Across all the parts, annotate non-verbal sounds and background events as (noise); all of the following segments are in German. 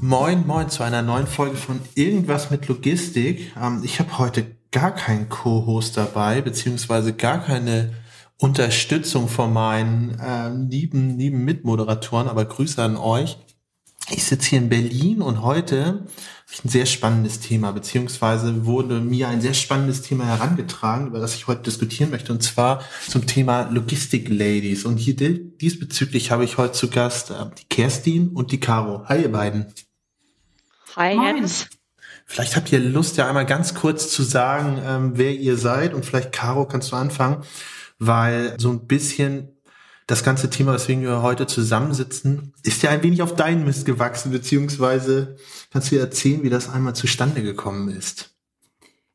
Moin, moin zu einer neuen Folge von Irgendwas mit Logistik. Ähm, ich habe heute gar keinen Co-Host dabei, beziehungsweise gar keine Unterstützung von meinen äh, lieben, lieben Mitmoderatoren, aber Grüße an euch. Ich sitze hier in Berlin und heute habe ich ein sehr spannendes Thema, beziehungsweise wurde mir ein sehr spannendes Thema herangetragen, über das ich heute diskutieren möchte, und zwar zum Thema Logistik Ladies. Und hier diesbezüglich habe ich heute zu Gast äh, die Kerstin und die Caro. Hi, ihr beiden. Jens. Vielleicht habt ihr Lust, ja einmal ganz kurz zu sagen, ähm, wer ihr seid. Und vielleicht, Caro, kannst du anfangen, weil so ein bisschen das ganze Thema, weswegen wir heute zusammensitzen, ist ja ein wenig auf deinen Mist gewachsen, beziehungsweise kannst du dir erzählen, wie das einmal zustande gekommen ist.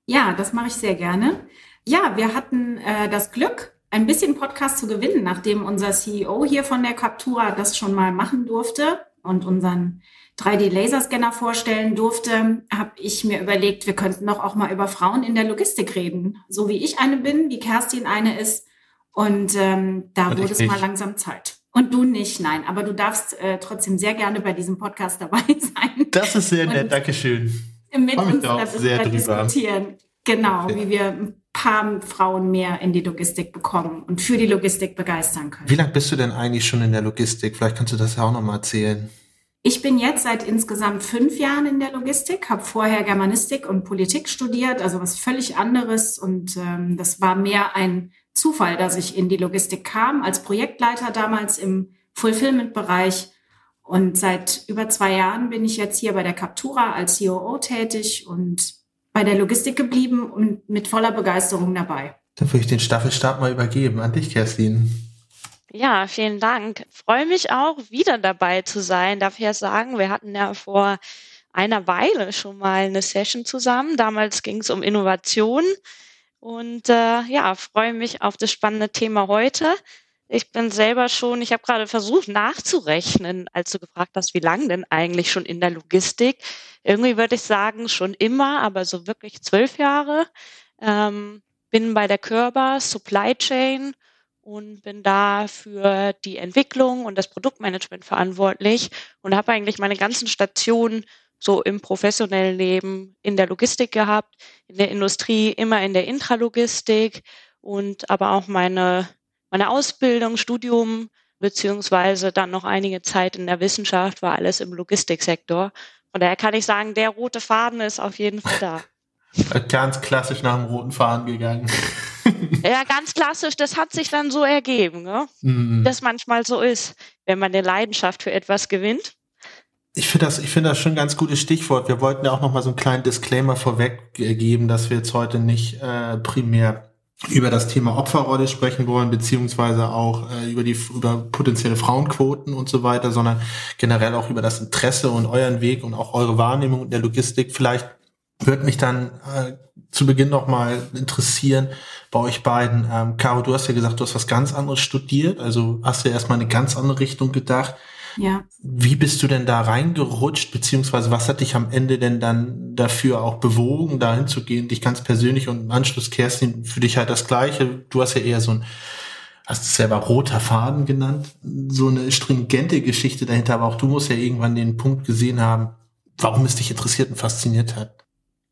Ja, das mache ich sehr gerne. Ja, wir hatten äh, das Glück, ein bisschen Podcast zu gewinnen, nachdem unser CEO hier von der Captura das schon mal machen durfte und unseren 3D-Laserscanner vorstellen durfte, habe ich mir überlegt, wir könnten doch auch mal über Frauen in der Logistik reden. So wie ich eine bin, wie Kerstin eine ist. Und ähm, da und wurde es mal langsam Zeit. Und du nicht, nein. Aber du darfst äh, trotzdem sehr gerne bei diesem Podcast dabei (laughs) sein. Das ist sehr nett, Dankeschön. Mit uns da sehr diskutieren. Genau, ja. wie wir ein paar Frauen mehr in die Logistik bekommen und für die Logistik begeistern können. Wie lange bist du denn eigentlich schon in der Logistik? Vielleicht kannst du das ja auch nochmal erzählen. Ich bin jetzt seit insgesamt fünf Jahren in der Logistik, habe vorher Germanistik und Politik studiert, also was völlig anderes. Und ähm, das war mehr ein Zufall, dass ich in die Logistik kam, als Projektleiter damals im Fulfillment-Bereich. Und seit über zwei Jahren bin ich jetzt hier bei der Captura als COO tätig und bei der Logistik geblieben und mit voller Begeisterung dabei. Dann würde ich den Staffelstab mal übergeben an dich, Kerstin. Ja, vielen Dank. Freue mich auch, wieder dabei zu sein. Darf ich ja sagen, wir hatten ja vor einer Weile schon mal eine Session zusammen. Damals ging es um Innovation. Und äh, ja, freue mich auf das spannende Thema heute. Ich bin selber schon, ich habe gerade versucht nachzurechnen, als du gefragt hast, wie lange denn eigentlich schon in der Logistik. Irgendwie würde ich sagen, schon immer, aber so wirklich zwölf Jahre. Ähm, bin bei der Körber Supply Chain und bin da für die Entwicklung und das Produktmanagement verantwortlich und habe eigentlich meine ganzen Stationen so im professionellen Leben in der Logistik gehabt, in der Industrie, immer in der Intralogistik und aber auch meine, meine Ausbildung, Studium, beziehungsweise dann noch einige Zeit in der Wissenschaft war alles im Logistiksektor. Von daher kann ich sagen, der rote Faden ist auf jeden Fall da. (laughs) Ganz klassisch nach dem roten Faden gegangen. Ja, ganz klassisch, das hat sich dann so ergeben, ne? Mhm. das manchmal so ist, wenn man eine Leidenschaft für etwas gewinnt. Ich finde das, ich finde das schon ein ganz gutes Stichwort. Wir wollten ja auch noch mal so einen kleinen Disclaimer vorweg geben, dass wir jetzt heute nicht äh, primär über das Thema Opferrolle sprechen wollen, beziehungsweise auch äh, über die über potenzielle Frauenquoten und so weiter, sondern generell auch über das Interesse und euren Weg und auch eure Wahrnehmung in der Logistik. Vielleicht würde mich dann äh, zu Beginn noch mal interessieren bei euch beiden. Ähm, Caro, du hast ja gesagt, du hast was ganz anderes studiert, also hast du ja erstmal eine ganz andere Richtung gedacht. Ja. Wie bist du denn da reingerutscht, beziehungsweise was hat dich am Ende denn dann dafür auch bewogen, dahin zu gehen, dich ganz persönlich und im Anschluss, Kerstin, für dich halt das Gleiche. Du hast ja eher so ein, hast es selber roter Faden genannt, so eine stringente Geschichte dahinter, aber auch du musst ja irgendwann den Punkt gesehen haben, warum es dich interessiert und fasziniert hat.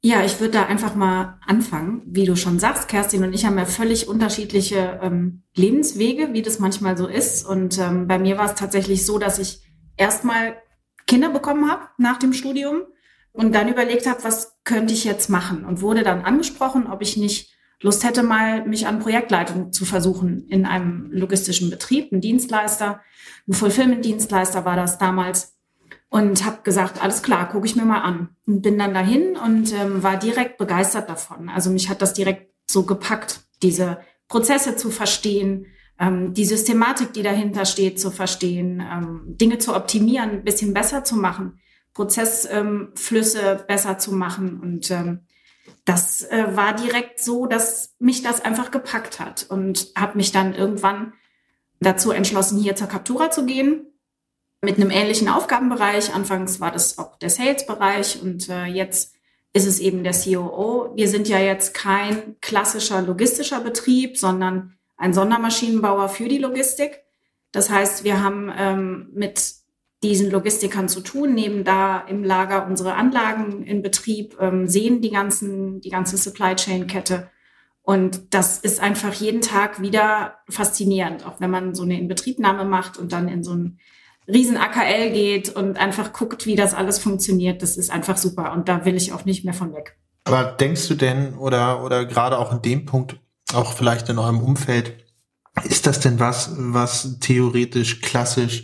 Ja, ich würde da einfach mal anfangen. Wie du schon sagst, Kerstin und ich haben ja völlig unterschiedliche ähm, Lebenswege, wie das manchmal so ist. Und ähm, bei mir war es tatsächlich so, dass ich erstmal Kinder bekommen habe nach dem Studium und dann überlegt habe, was könnte ich jetzt machen und wurde dann angesprochen, ob ich nicht Lust hätte, mal mich an Projektleitung zu versuchen in einem logistischen Betrieb, ein Dienstleister, ein Fulfillment-Dienstleister war das damals und habe gesagt, alles klar, gucke ich mir mal an. Und bin dann dahin und ähm, war direkt begeistert davon. Also mich hat das direkt so gepackt, diese Prozesse zu verstehen, ähm, die Systematik, die dahinter steht, zu verstehen, ähm, Dinge zu optimieren, ein bisschen besser zu machen. Prozessflüsse ähm, besser zu machen. Und ähm, das äh, war direkt so, dass mich das einfach gepackt hat und habe mich dann irgendwann dazu entschlossen, hier zur Captura zu gehen mit einem ähnlichen Aufgabenbereich. Anfangs war das auch der Sales-Bereich und äh, jetzt ist es eben der COO. Wir sind ja jetzt kein klassischer logistischer Betrieb, sondern ein Sondermaschinenbauer für die Logistik. Das heißt, wir haben ähm, mit diesen Logistikern zu tun, nehmen da im Lager unsere Anlagen in Betrieb, ähm, sehen die ganzen, die ganze Supply Chain Kette. Und das ist einfach jeden Tag wieder faszinierend, auch wenn man so eine Inbetriebnahme macht und dann in so ein riesen AKL geht und einfach guckt, wie das alles funktioniert. Das ist einfach super und da will ich auch nicht mehr von weg. Aber denkst du denn oder oder gerade auch in dem Punkt auch vielleicht in eurem Umfeld ist das denn was was theoretisch klassisch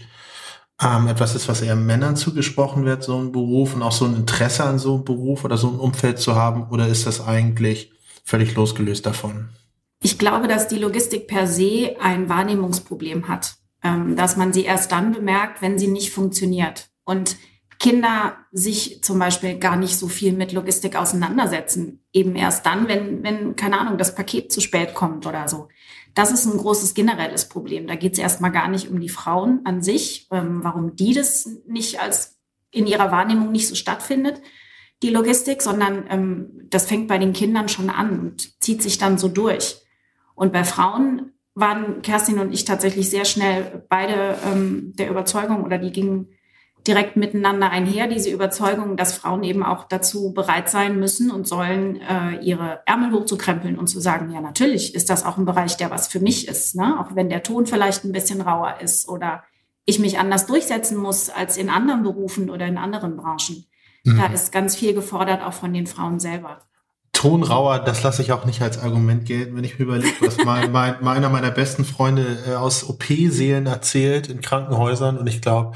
ähm, etwas ist, was eher Männern zugesprochen wird, so ein Beruf und auch so ein Interesse an so einem Beruf oder so ein Umfeld zu haben? Oder ist das eigentlich völlig losgelöst davon? Ich glaube, dass die Logistik per se ein Wahrnehmungsproblem hat, dass man sie erst dann bemerkt, wenn sie nicht funktioniert. Und Kinder sich zum Beispiel gar nicht so viel mit Logistik auseinandersetzen. Eben erst dann, wenn, wenn, keine Ahnung, das Paket zu spät kommt oder so. Das ist ein großes generelles Problem. Da geht es erstmal gar nicht um die Frauen an sich, ähm, warum die das nicht als in ihrer Wahrnehmung nicht so stattfindet, die Logistik, sondern ähm, das fängt bei den Kindern schon an und zieht sich dann so durch. Und bei Frauen waren Kerstin und ich tatsächlich sehr schnell beide ähm, der Überzeugung oder die gingen direkt miteinander einher, diese Überzeugung, dass Frauen eben auch dazu bereit sein müssen und sollen, äh, ihre Ärmel hochzukrempeln und zu sagen, ja, natürlich ist das auch ein Bereich, der was für mich ist, ne? auch wenn der Ton vielleicht ein bisschen rauer ist oder ich mich anders durchsetzen muss als in anderen Berufen oder in anderen Branchen. Mhm. Da ist ganz viel gefordert, auch von den Frauen selber. Tonrauer, das lasse ich auch nicht als Argument gelten, wenn ich mir überlege, was mein, (laughs) mein, einer meiner besten Freunde äh, aus OP-Seelen erzählt in Krankenhäusern. Und ich glaube,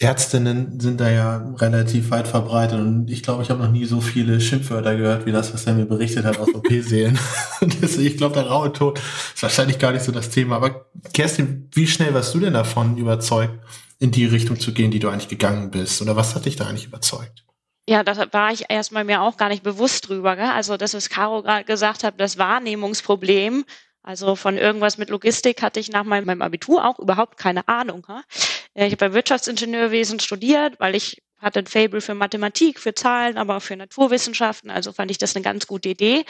Ärztinnen sind da ja relativ weit verbreitet. Und ich glaube, ich habe noch nie so viele Schimpfwörter gehört, wie das, was er mir berichtet hat aus OP-Seelen. (laughs) ich glaube, der raue Ton ist wahrscheinlich gar nicht so das Thema. Aber Kerstin, wie schnell warst du denn davon überzeugt, in die Richtung zu gehen, die du eigentlich gegangen bist? Oder was hat dich da eigentlich überzeugt? Ja, da war ich erstmal mir auch gar nicht bewusst drüber. Gell? Also das, was Caro gerade gesagt hat, das Wahrnehmungsproblem. Also von irgendwas mit Logistik hatte ich nach meinem, Abitur auch überhaupt keine Ahnung. Ha? Äh, ich habe bei Wirtschaftsingenieurwesen studiert, weil ich hatte ein Fable für Mathematik, für Zahlen, aber auch für Naturwissenschaften. Also fand ich das eine ganz gute Idee.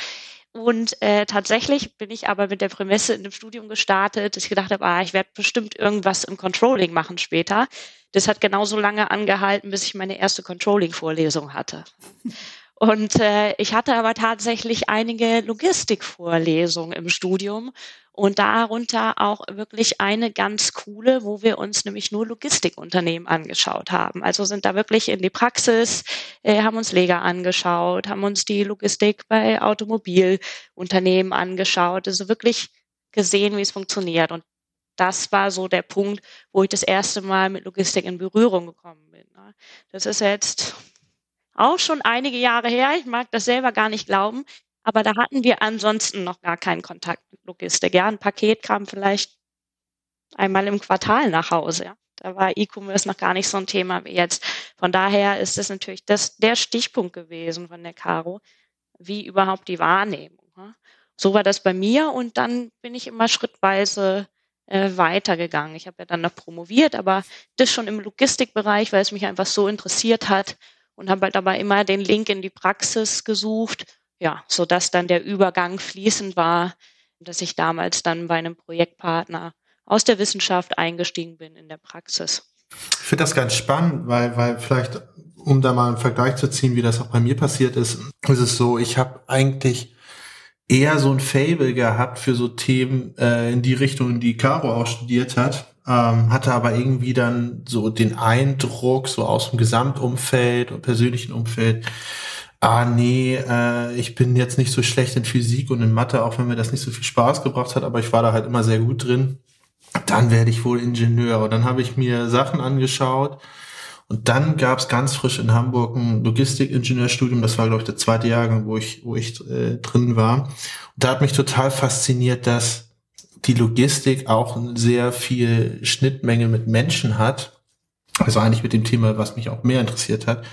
Und äh, tatsächlich bin ich aber mit der Prämisse in dem Studium gestartet, dass ich gedacht habe, ah, ich werde bestimmt irgendwas im Controlling machen später. Das hat genauso lange angehalten, bis ich meine erste Controlling-Vorlesung hatte. (laughs) Und äh, ich hatte aber tatsächlich einige Logistikvorlesungen im Studium und darunter auch wirklich eine ganz coole, wo wir uns nämlich nur Logistikunternehmen angeschaut haben. Also sind da wirklich in die Praxis, äh, haben uns Leger angeschaut, haben uns die Logistik bei Automobilunternehmen angeschaut, also wirklich gesehen, wie es funktioniert. Und das war so der Punkt, wo ich das erste Mal mit Logistik in Berührung gekommen bin. Ne? Das ist jetzt auch schon einige Jahre her. Ich mag das selber gar nicht glauben. Aber da hatten wir ansonsten noch gar keinen Kontakt mit Logistik. Ja, ein Paket kam vielleicht einmal im Quartal nach Hause. Ja. Da war E-Commerce noch gar nicht so ein Thema wie jetzt. Von daher ist es natürlich das, der Stichpunkt gewesen von der Caro, wie überhaupt die Wahrnehmung. Ja. So war das bei mir und dann bin ich immer schrittweise äh, weitergegangen. Ich habe ja dann noch promoviert, aber das schon im Logistikbereich, weil es mich einfach so interessiert hat und habe halt aber immer den Link in die Praxis gesucht, ja, so dass dann der Übergang fließend war, dass ich damals dann bei einem Projektpartner aus der Wissenschaft eingestiegen bin in der Praxis. Ich finde das ganz spannend, weil, weil vielleicht, um da mal einen Vergleich zu ziehen, wie das auch bei mir passiert ist, ist es so, ich habe eigentlich eher so ein Fable gehabt für so Themen äh, in die Richtung, die Caro auch studiert hat. Ähm, hatte aber irgendwie dann so den Eindruck, so aus dem Gesamtumfeld und persönlichen Umfeld, ah nee, äh, ich bin jetzt nicht so schlecht in Physik und in Mathe, auch wenn mir das nicht so viel Spaß gebracht hat, aber ich war da halt immer sehr gut drin. Dann werde ich wohl Ingenieur. Und dann habe ich mir Sachen angeschaut, und dann gab es ganz frisch in Hamburg ein Logistikingenieurstudium. Das war, glaube ich, der zweite Jahrgang, wo ich, wo ich äh, drin war. Und da hat mich total fasziniert, dass die Logistik auch sehr viel Schnittmenge mit Menschen hat. Also eigentlich mit dem Thema, was mich auch mehr interessiert hat.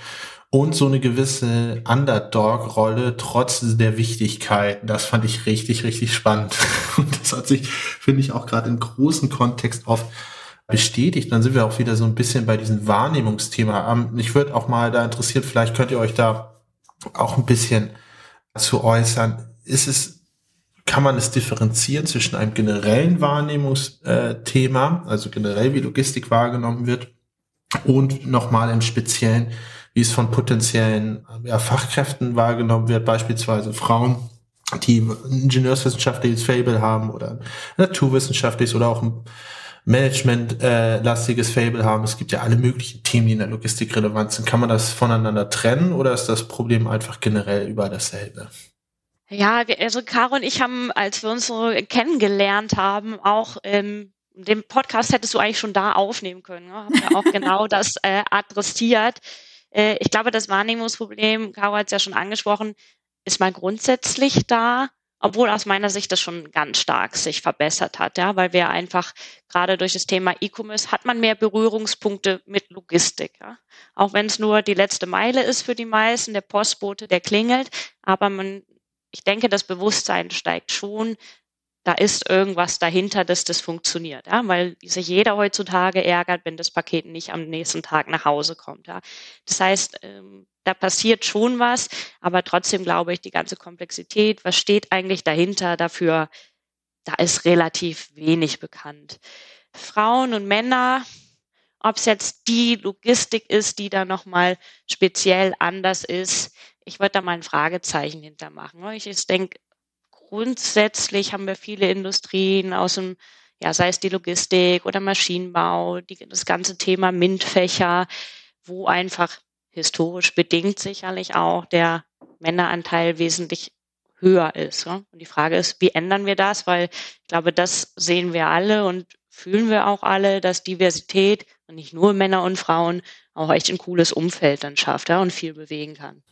Und so eine gewisse Underdog-Rolle trotz der Wichtigkeit. Das fand ich richtig, richtig spannend. (laughs) Und das hat sich, finde ich, auch gerade im großen Kontext oft bestätigt. Dann sind wir auch wieder so ein bisschen bei diesem Wahrnehmungsthema. Ähm, ich würde auch mal da interessiert, vielleicht könnt ihr euch da auch ein bisschen zu äußern. Ist es, kann man es differenzieren zwischen einem generellen Wahrnehmungsthema, also generell wie Logistik wahrgenommen wird, und nochmal im Speziellen, wie es von potenziellen ja, Fachkräften wahrgenommen wird, beispielsweise Frauen, die ingenieurswissenschaftliches Fable haben oder naturwissenschaftliches oder auch ein Management-lastiges Fable haben. Es gibt ja alle möglichen Themen, die in der Logistik relevant sind. Kann man das voneinander trennen oder ist das Problem einfach generell über dasselbe? Ja, also Caro und ich haben, als wir uns so kennengelernt haben, auch ähm, den Podcast hättest du eigentlich schon da aufnehmen können. Ne? Haben ja auch (laughs) genau das äh, adressiert. Äh, ich glaube, das Wahrnehmungsproblem, Caro hat es ja schon angesprochen, ist mal grundsätzlich da obwohl aus meiner Sicht das schon ganz stark sich verbessert hat, ja, weil wir einfach gerade durch das Thema E-Commerce hat man mehr Berührungspunkte mit Logistik, ja. Auch wenn es nur die letzte Meile ist für die meisten, der Postbote, der klingelt, aber man, ich denke, das Bewusstsein steigt schon, da ist irgendwas dahinter, dass das funktioniert, ja, weil sich jeder heutzutage ärgert, wenn das Paket nicht am nächsten Tag nach Hause kommt, ja. Das heißt, ähm, da passiert schon was, aber trotzdem glaube ich, die ganze Komplexität, was steht eigentlich dahinter, dafür, da ist relativ wenig bekannt. Frauen und Männer, ob es jetzt die Logistik ist, die da nochmal speziell anders ist, ich würde da mal ein Fragezeichen hintermachen. Ich, ich denke, grundsätzlich haben wir viele Industrien aus dem, ja, sei es die Logistik oder Maschinenbau, die, das ganze Thema MINT-Fächer, wo einfach historisch bedingt sicherlich auch der Männeranteil wesentlich höher ist. Und die Frage ist, wie ändern wir das? Weil ich glaube, das sehen wir alle und fühlen wir auch alle, dass Diversität und nicht nur Männer und Frauen auch echt ein cooles Umfeld dann schafft ja, und viel bewegen kann.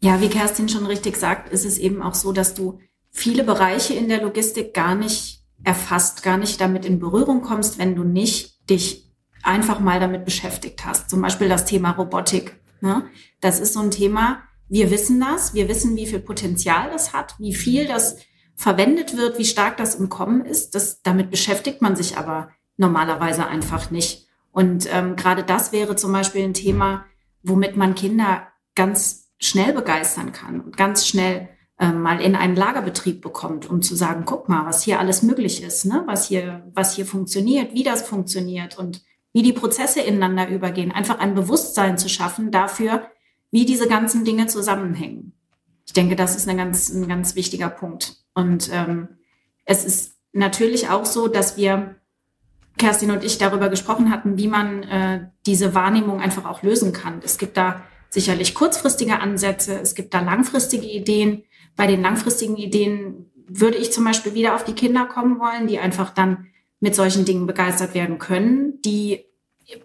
Ja, wie Kerstin schon richtig sagt, ist es eben auch so, dass du viele Bereiche in der Logistik gar nicht erfasst, gar nicht damit in Berührung kommst, wenn du nicht dich einfach mal damit beschäftigt hast. Zum Beispiel das Thema Robotik. Ne? Das ist so ein Thema, wir wissen das, wir wissen, wie viel Potenzial das hat, wie viel das verwendet wird, wie stark das im Kommen ist. Das, damit beschäftigt man sich aber normalerweise einfach nicht. Und ähm, gerade das wäre zum Beispiel ein Thema, womit man Kinder ganz schnell begeistern kann und ganz schnell mal in einen Lagerbetrieb bekommt, um zu sagen, guck mal, was hier alles möglich ist, ne? was hier, was hier funktioniert, wie das funktioniert und wie die Prozesse ineinander übergehen, einfach ein Bewusstsein zu schaffen dafür, wie diese ganzen Dinge zusammenhängen. Ich denke, das ist ein ganz, ein ganz wichtiger Punkt. Und ähm, es ist natürlich auch so, dass wir, Kerstin und ich, darüber gesprochen hatten, wie man äh, diese Wahrnehmung einfach auch lösen kann. Es gibt da sicherlich kurzfristige Ansätze, es gibt da langfristige Ideen. Bei den langfristigen Ideen würde ich zum Beispiel wieder auf die Kinder kommen wollen, die einfach dann mit solchen Dingen begeistert werden können, die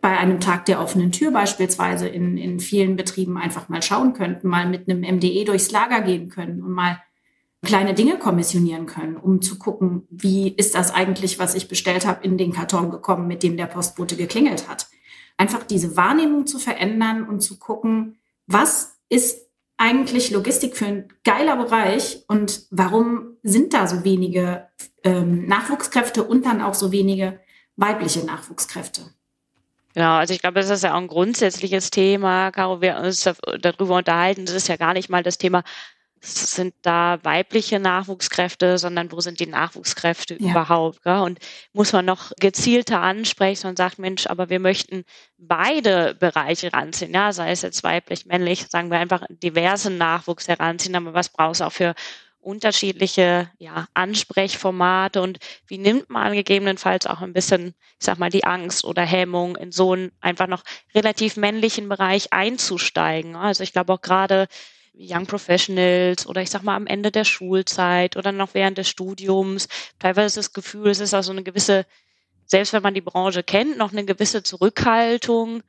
bei einem Tag der offenen Tür beispielsweise in, in vielen Betrieben einfach mal schauen könnten, mal mit einem MDE durchs Lager gehen können und mal kleine Dinge kommissionieren können, um zu gucken, wie ist das eigentlich, was ich bestellt habe, in den Karton gekommen, mit dem der Postbote geklingelt hat. Einfach diese Wahrnehmung zu verändern und zu gucken, was ist eigentlich Logistik für ein geiler Bereich und warum sind da so wenige ähm, Nachwuchskräfte und dann auch so wenige weibliche Nachwuchskräfte? Genau, also ich glaube, das ist ja auch ein grundsätzliches Thema, Caro, wir uns darüber unterhalten. Das ist ja gar nicht mal das Thema, sind da weibliche Nachwuchskräfte, sondern wo sind die Nachwuchskräfte ja. überhaupt? Gell? Und muss man noch gezielter ansprechen und sagt, Mensch, aber wir möchten beide Bereiche ranziehen, ja, sei es jetzt weiblich, männlich, sagen wir einfach diversen Nachwuchs heranziehen, aber was brauchst du auch für unterschiedliche ja, Ansprechformate und wie nimmt man gegebenenfalls auch ein bisschen, ich sag mal, die Angst oder Hemmung in so einen einfach noch relativ männlichen Bereich einzusteigen. Also ich glaube auch gerade Young Professionals oder ich sag mal am Ende der Schulzeit oder noch während des Studiums. Teilweise das Gefühl, es ist auch so eine gewisse, selbst wenn man die Branche kennt, noch eine gewisse Zurückhaltung.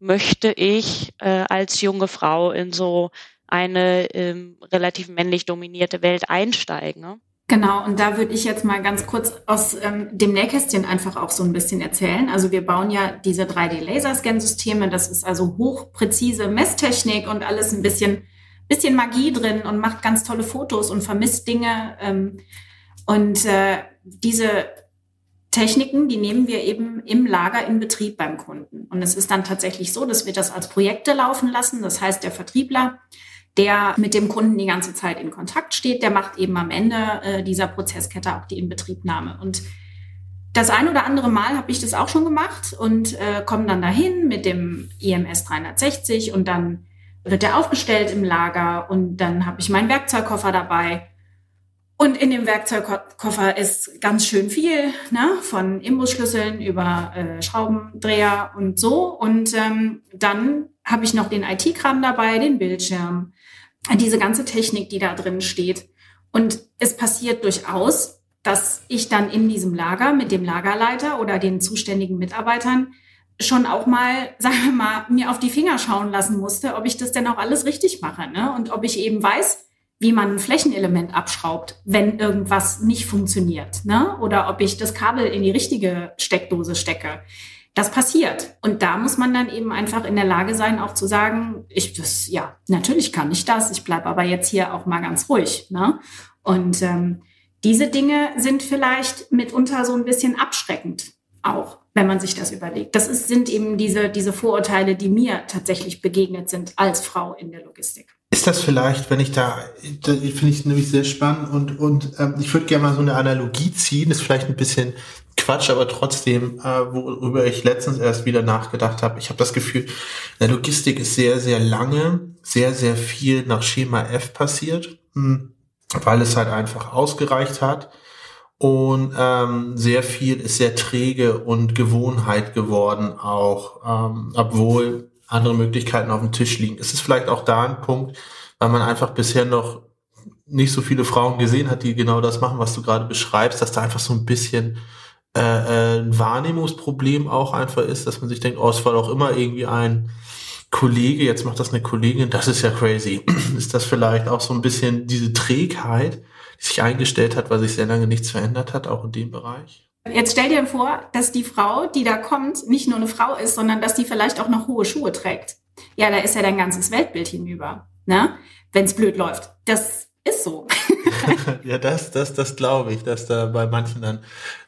Möchte ich äh, als junge Frau in so eine ähm, relativ männlich dominierte Welt einsteigen? Ne? Genau, und da würde ich jetzt mal ganz kurz aus ähm, dem Nähkästchen einfach auch so ein bisschen erzählen. Also wir bauen ja diese 3D-Laserscan-Systeme. Das ist also hochpräzise Messtechnik und alles ein bisschen, bisschen Magie drin und macht ganz tolle Fotos und vermisst Dinge. Ähm, und äh, diese Techniken, die nehmen wir eben im Lager in Betrieb beim Kunden. Und es ist dann tatsächlich so, dass wir das als Projekte laufen lassen. Das heißt, der Vertriebler der mit dem Kunden die ganze Zeit in Kontakt steht, der macht eben am Ende äh, dieser Prozesskette auch die Inbetriebnahme. Und das ein oder andere Mal habe ich das auch schon gemacht und äh, komme dann dahin mit dem IMS 360 und dann wird der aufgestellt im Lager und dann habe ich meinen Werkzeugkoffer dabei. Und in dem Werkzeugkoffer ist ganz schön viel, ne? von Imbusschlüsseln über äh, Schraubendreher und so. Und ähm, dann habe ich noch den IT-Kram dabei, den Bildschirm, diese ganze Technik, die da drin steht. Und es passiert durchaus, dass ich dann in diesem Lager mit dem Lagerleiter oder den zuständigen Mitarbeitern schon auch mal, sagen wir mal, mir auf die Finger schauen lassen musste, ob ich das denn auch alles richtig mache. Ne? Und ob ich eben weiß, wie man ein Flächenelement abschraubt, wenn irgendwas nicht funktioniert. Ne? Oder ob ich das Kabel in die richtige Steckdose stecke. Das passiert. Und da muss man dann eben einfach in der Lage sein, auch zu sagen, ich das, ja, natürlich kann ich das, ich bleibe aber jetzt hier auch mal ganz ruhig. Ne? Und ähm, diese Dinge sind vielleicht mitunter so ein bisschen abschreckend auch, wenn man sich das überlegt. Das ist, sind eben diese, diese Vorurteile, die mir tatsächlich begegnet sind als Frau in der Logistik. Ist das vielleicht, wenn ich da, da finde ich nämlich sehr spannend und, und ähm, ich würde gerne mal so eine Analogie ziehen, ist vielleicht ein bisschen Quatsch, aber trotzdem, äh, worüber ich letztens erst wieder nachgedacht habe. Ich habe das Gefühl, der Logistik ist sehr, sehr lange, sehr, sehr viel nach Schema F passiert, hm, weil es halt einfach ausgereicht hat. Und ähm, sehr viel ist sehr träge und Gewohnheit geworden, auch ähm, obwohl andere Möglichkeiten auf dem Tisch liegen. Ist es vielleicht auch da ein Punkt, weil man einfach bisher noch nicht so viele Frauen gesehen hat, die genau das machen, was du gerade beschreibst, dass da einfach so ein bisschen äh, äh, ein Wahrnehmungsproblem auch einfach ist, dass man sich denkt, oh, es war doch immer irgendwie ein Kollege, jetzt macht das eine Kollegin, das ist ja crazy. (clears throat) ist das vielleicht auch so ein bisschen diese Trägheit, sich eingestellt hat, weil sich sehr lange nichts verändert hat, auch in dem Bereich? Jetzt stell dir vor, dass die Frau, die da kommt, nicht nur eine Frau ist, sondern dass die vielleicht auch noch hohe Schuhe trägt. Ja, da ist ja dein ganzes Weltbild hinüber, ne? Wenn es blöd läuft. Das ist so. (laughs) (laughs) ja, das, das, das glaube ich, dass da bei manchen dann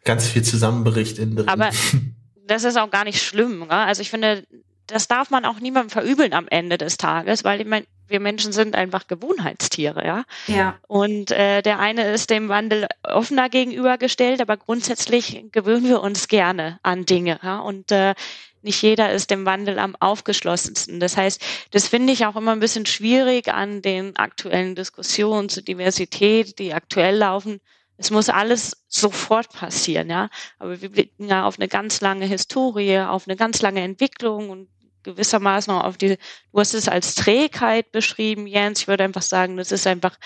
ganz viel zusammenbricht in drin. Aber (laughs) das ist auch gar nicht schlimm. Ne? Also ich finde, das darf man auch niemandem verübeln am Ende des Tages, weil ich meine, wir Menschen sind einfach Gewohnheitstiere, ja. Ja. Und äh, der eine ist dem Wandel offener gegenübergestellt, aber grundsätzlich gewöhnen wir uns gerne an Dinge, ja. Und äh, nicht jeder ist dem Wandel am aufgeschlossensten. Das heißt, das finde ich auch immer ein bisschen schwierig an den aktuellen Diskussionen zur Diversität, die aktuell laufen. Es muss alles sofort passieren, ja. Aber wir blicken ja auf eine ganz lange Historie, auf eine ganz lange Entwicklung und gewissermaßen auch auf die, du hast es als Trägheit beschrieben, Jens. Ich würde einfach sagen, das ist einfach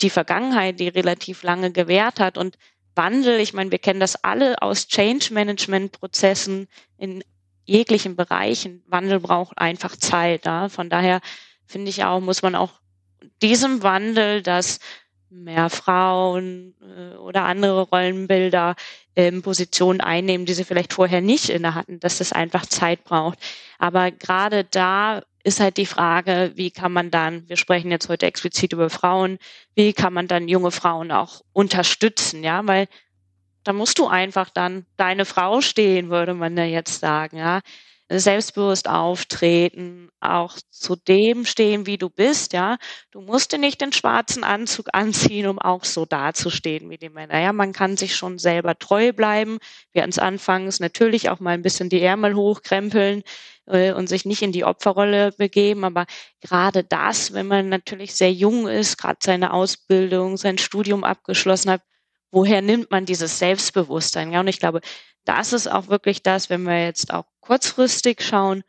die Vergangenheit, die relativ lange gewährt hat und Wandel, ich meine, wir kennen das alle aus Change Management Prozessen in jeglichen Bereichen. Wandel braucht einfach Zeit. Ja? Von daher finde ich auch, muss man auch diesem Wandel, dass mehr Frauen äh, oder andere Rollenbilder ähm, Positionen einnehmen, die sie vielleicht vorher nicht inne hatten, dass das einfach Zeit braucht. Aber gerade da ist halt die Frage, wie kann man dann, wir sprechen jetzt heute explizit über Frauen, wie kann man dann junge Frauen auch unterstützen, ja, weil da musst du einfach dann deine Frau stehen, würde man ja jetzt sagen, ja. Selbstbewusst auftreten, auch zu dem stehen, wie du bist, ja. Du musst dir nicht den schwarzen Anzug (laughs) anziehen, um auch so dazustehen wie die Männer. Ja, man kann sich schon selber treu bleiben. Wir ans Anfangs natürlich auch mal ein bisschen die Ärmel hochkrempeln äh, und sich nicht in die Opferrolle begeben. Aber gerade das, wenn man natürlich sehr jung ist, gerade seine Ausbildung, sein Studium abgeschlossen hat, woher nimmt man dieses Selbstbewusstsein? Ja, und ich glaube, das ist auch wirklich das, wenn wir jetzt auch kurzfristig schauen,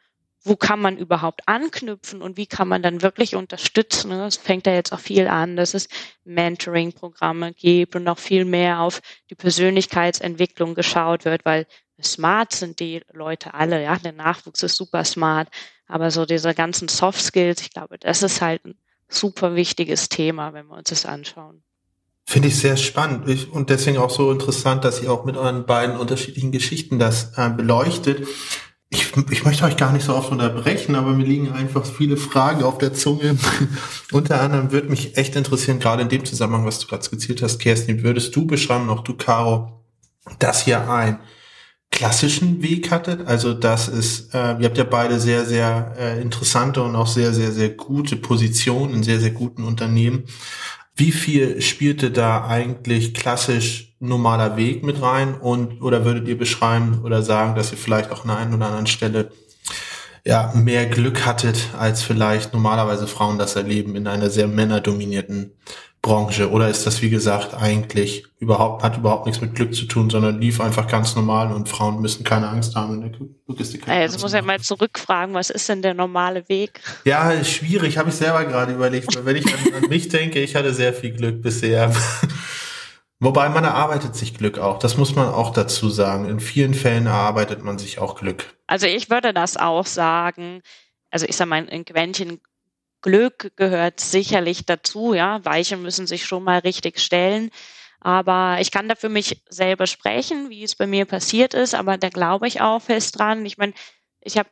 wo kann man überhaupt anknüpfen und wie kann man dann wirklich unterstützen? Es fängt ja jetzt auch viel an, dass es Mentoring-Programme gibt und auch viel mehr auf die Persönlichkeitsentwicklung geschaut wird, weil smart sind die Leute alle, ja, der Nachwuchs ist super smart, aber so diese ganzen Soft Skills, ich glaube, das ist halt ein super wichtiges Thema, wenn wir uns das anschauen. Finde ich sehr spannend und deswegen auch so interessant, dass ihr auch mit euren beiden unterschiedlichen Geschichten das äh, beleuchtet. Ich, ich möchte euch gar nicht so oft unterbrechen, aber mir liegen einfach viele Fragen auf der Zunge. (laughs) Unter anderem würde mich echt interessieren, gerade in dem Zusammenhang, was du gerade skizziert hast, Kerstin, würdest du beschreiben, auch du, Caro, dass ihr ein klassischen Weg hattet. Also das ist, äh, ihr habt ja beide sehr, sehr äh, interessante und auch sehr, sehr, sehr gute Positionen in sehr, sehr guten Unternehmen. Wie viel spielte da eigentlich klassisch normaler Weg mit rein? Und oder würdet ihr beschreiben oder sagen, dass ihr vielleicht auch an einer oder anderen Stelle ja mehr Glück hattet, als vielleicht normalerweise Frauen das erleben in einer sehr männerdominierten Branche? Oder ist das, wie gesagt, eigentlich überhaupt, hat überhaupt nichts mit Glück zu tun, sondern lief einfach ganz normal und Frauen müssen keine Angst haben in der Logistik? Also muss ich mal zurückfragen, was ist denn der normale Weg? Ja, schwierig, habe ich selber gerade überlegt. Wenn ich an, an mich denke, ich hatte sehr viel Glück bisher. (laughs) Wobei man erarbeitet sich Glück auch. Das muss man auch dazu sagen. In vielen Fällen erarbeitet man sich auch Glück. Also ich würde das auch sagen. Also ich sage mal, ein Quäntchen Glück gehört sicherlich dazu, ja. Weichen müssen sich schon mal richtig stellen. Aber ich kann da für mich selber sprechen, wie es bei mir passiert ist, aber da glaube ich auch fest dran. Ich meine, ich habe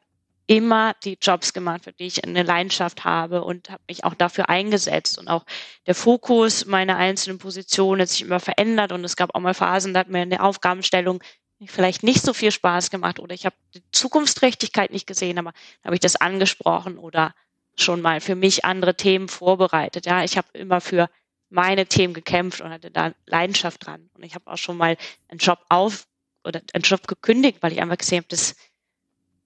immer die Jobs gemacht, für die ich eine Leidenschaft habe und habe mich auch dafür eingesetzt. Und auch der Fokus meiner einzelnen Positionen hat sich immer verändert und es gab auch mal Phasen, da hat mir eine Aufgabenstellung vielleicht nicht so viel Spaß gemacht oder ich habe die Zukunftsträchtigkeit nicht gesehen, aber habe ich das angesprochen oder schon mal für mich andere Themen vorbereitet. Ja, ich habe immer für meine Themen gekämpft und hatte da Leidenschaft dran. Und ich habe auch schon mal einen Job auf oder einen Job gekündigt, weil ich einfach gesehen habe, dass,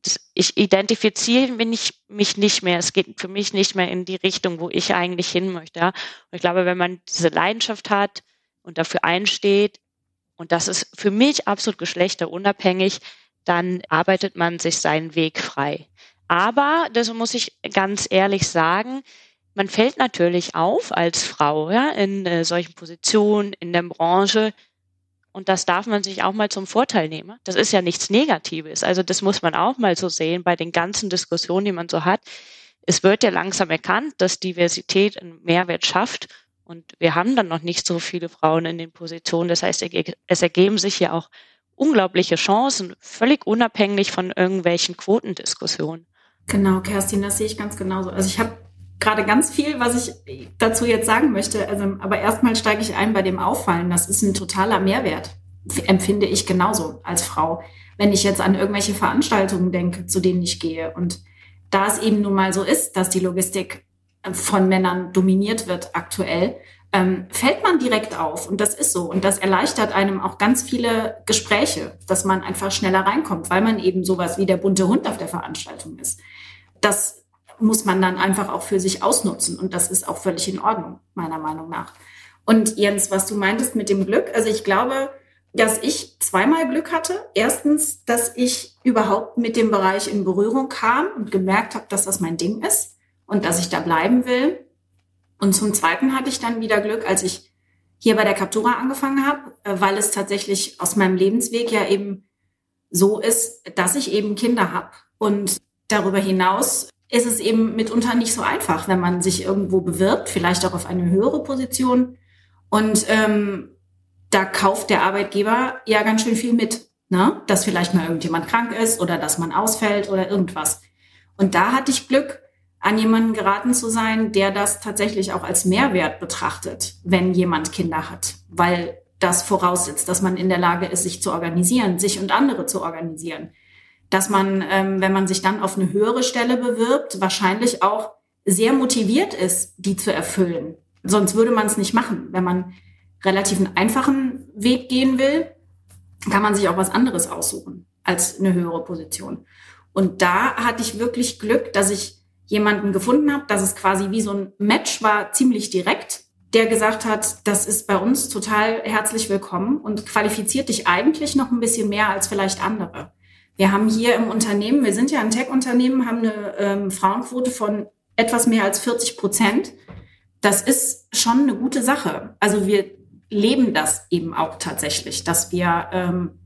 dass ich identifiziere mich, mich nicht mehr. Es geht für mich nicht mehr in die Richtung, wo ich eigentlich hin möchte. Ja. Und ich glaube, wenn man diese Leidenschaft hat und dafür einsteht, und das ist für mich absolut geschlechterunabhängig, dann arbeitet man sich seinen Weg frei. Aber, das muss ich ganz ehrlich sagen, man fällt natürlich auf als Frau ja, in äh, solchen Positionen in der Branche. Und das darf man sich auch mal zum Vorteil nehmen. Das ist ja nichts Negatives. Also das muss man auch mal so sehen bei den ganzen Diskussionen, die man so hat. Es wird ja langsam erkannt, dass Diversität einen Mehrwert schafft. Und wir haben dann noch nicht so viele Frauen in den Positionen. Das heißt, es ergeben sich ja auch unglaubliche Chancen, völlig unabhängig von irgendwelchen Quotendiskussionen. Genau, Kerstin, das sehe ich ganz genauso. Also ich habe gerade ganz viel, was ich dazu jetzt sagen möchte. Also, aber erstmal steige ich ein bei dem Auffallen. Das ist ein totaler Mehrwert, empfinde ich genauso als Frau. Wenn ich jetzt an irgendwelche Veranstaltungen denke, zu denen ich gehe. Und da es eben nun mal so ist, dass die Logistik von Männern dominiert wird aktuell, ähm, fällt man direkt auf. Und das ist so. Und das erleichtert einem auch ganz viele Gespräche, dass man einfach schneller reinkommt, weil man eben sowas wie der bunte Hund auf der Veranstaltung ist. Das muss man dann einfach auch für sich ausnutzen. Und das ist auch völlig in Ordnung, meiner Meinung nach. Und Jens, was du meintest mit dem Glück, also ich glaube, dass ich zweimal Glück hatte. Erstens, dass ich überhaupt mit dem Bereich in Berührung kam und gemerkt habe, dass das mein Ding ist und dass ich da bleiben will. Und zum Zweiten hatte ich dann wieder Glück, als ich hier bei der Captura angefangen habe, äh, weil es tatsächlich aus meinem Lebensweg ja eben so ist, dass ich eben Kinder habe. Und darüber hinaus ist es eben mitunter nicht so einfach, wenn man sich irgendwo bewirbt, vielleicht auch auf eine höhere Position. Und ähm, da kauft der Arbeitgeber ja ganz schön viel mit, ne? dass vielleicht mal irgendjemand krank ist oder dass man ausfällt oder irgendwas. Und da hatte ich Glück, an jemanden geraten zu sein, der das tatsächlich auch als Mehrwert betrachtet, wenn jemand Kinder hat, weil das voraussetzt, dass man in der Lage ist, sich zu organisieren, sich und andere zu organisieren. Dass man, ähm, wenn man sich dann auf eine höhere Stelle bewirbt, wahrscheinlich auch sehr motiviert ist, die zu erfüllen. Sonst würde man es nicht machen. Wenn man relativ einen einfachen Weg gehen will, kann man sich auch was anderes aussuchen als eine höhere Position. Und da hatte ich wirklich Glück, dass ich jemanden gefunden habe, dass es quasi wie so ein Match war, ziemlich direkt, der gesagt hat, das ist bei uns total herzlich willkommen und qualifiziert dich eigentlich noch ein bisschen mehr als vielleicht andere. Wir haben hier im Unternehmen, wir sind ja ein Tech-Unternehmen, haben eine ähm, Frauenquote von etwas mehr als 40 Prozent. Das ist schon eine gute Sache. Also wir leben das eben auch tatsächlich, dass wir ähm,